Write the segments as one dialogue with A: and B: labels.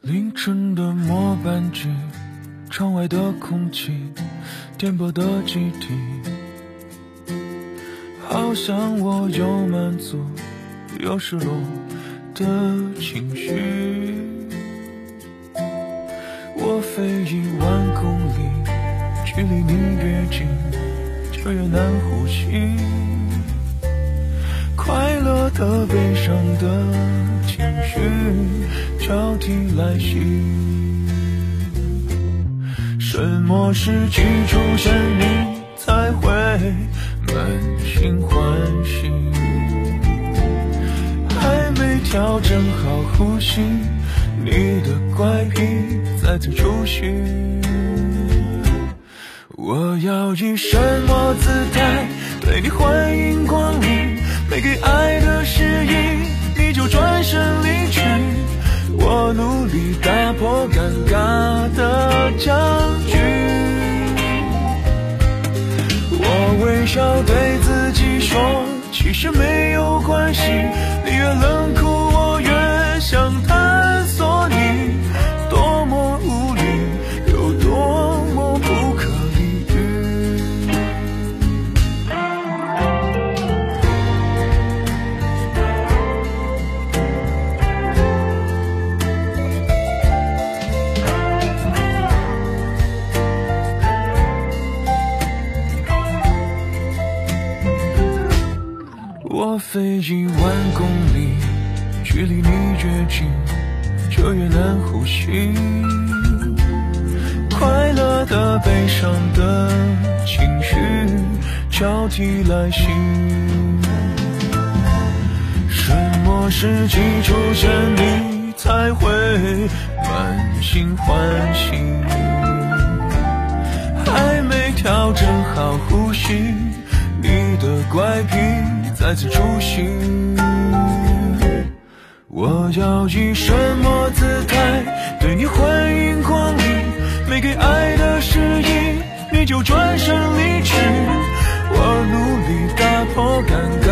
A: 凌晨的末班机，窗外的空气颠簸的集体，好像我有满足，有失落的情绪。飞一万公里，距离你越近，就越难呼吸。快乐的、悲伤的情绪交替来袭，什么时机出现你才会满心欢喜？还没调整好呼吸，你的怪癖再次出现。我要以什么姿态对你欢迎光临？没给爱的示意，你就转身离去。我努力打破尴尬的僵局，我微笑对自己说，其实没有关系。你越冷酷，我飞一万公里，距离你越近，就越难呼吸。快乐的、悲伤的情绪交替来袭，什么时机出现你才会满心欢喜？还没调整好呼吸，你的怪癖再次出现。我要以什么姿态对你欢迎光临？没给爱的诗意，你就转身离去。我努力打破尴尬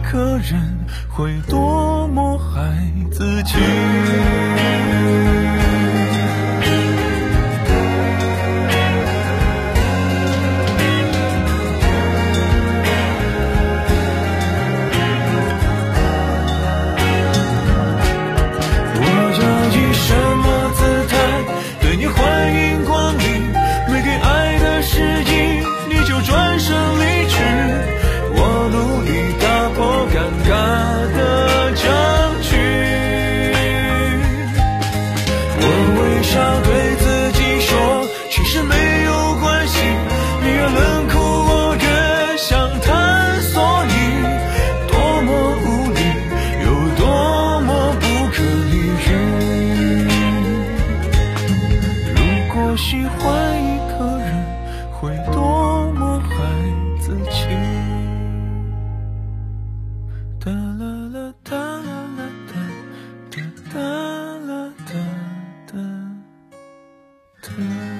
A: 个人，会多么害自己。我喜欢一个人会多么害自己哒啦啦哒啦啦哒哒哒啦哒哒哒。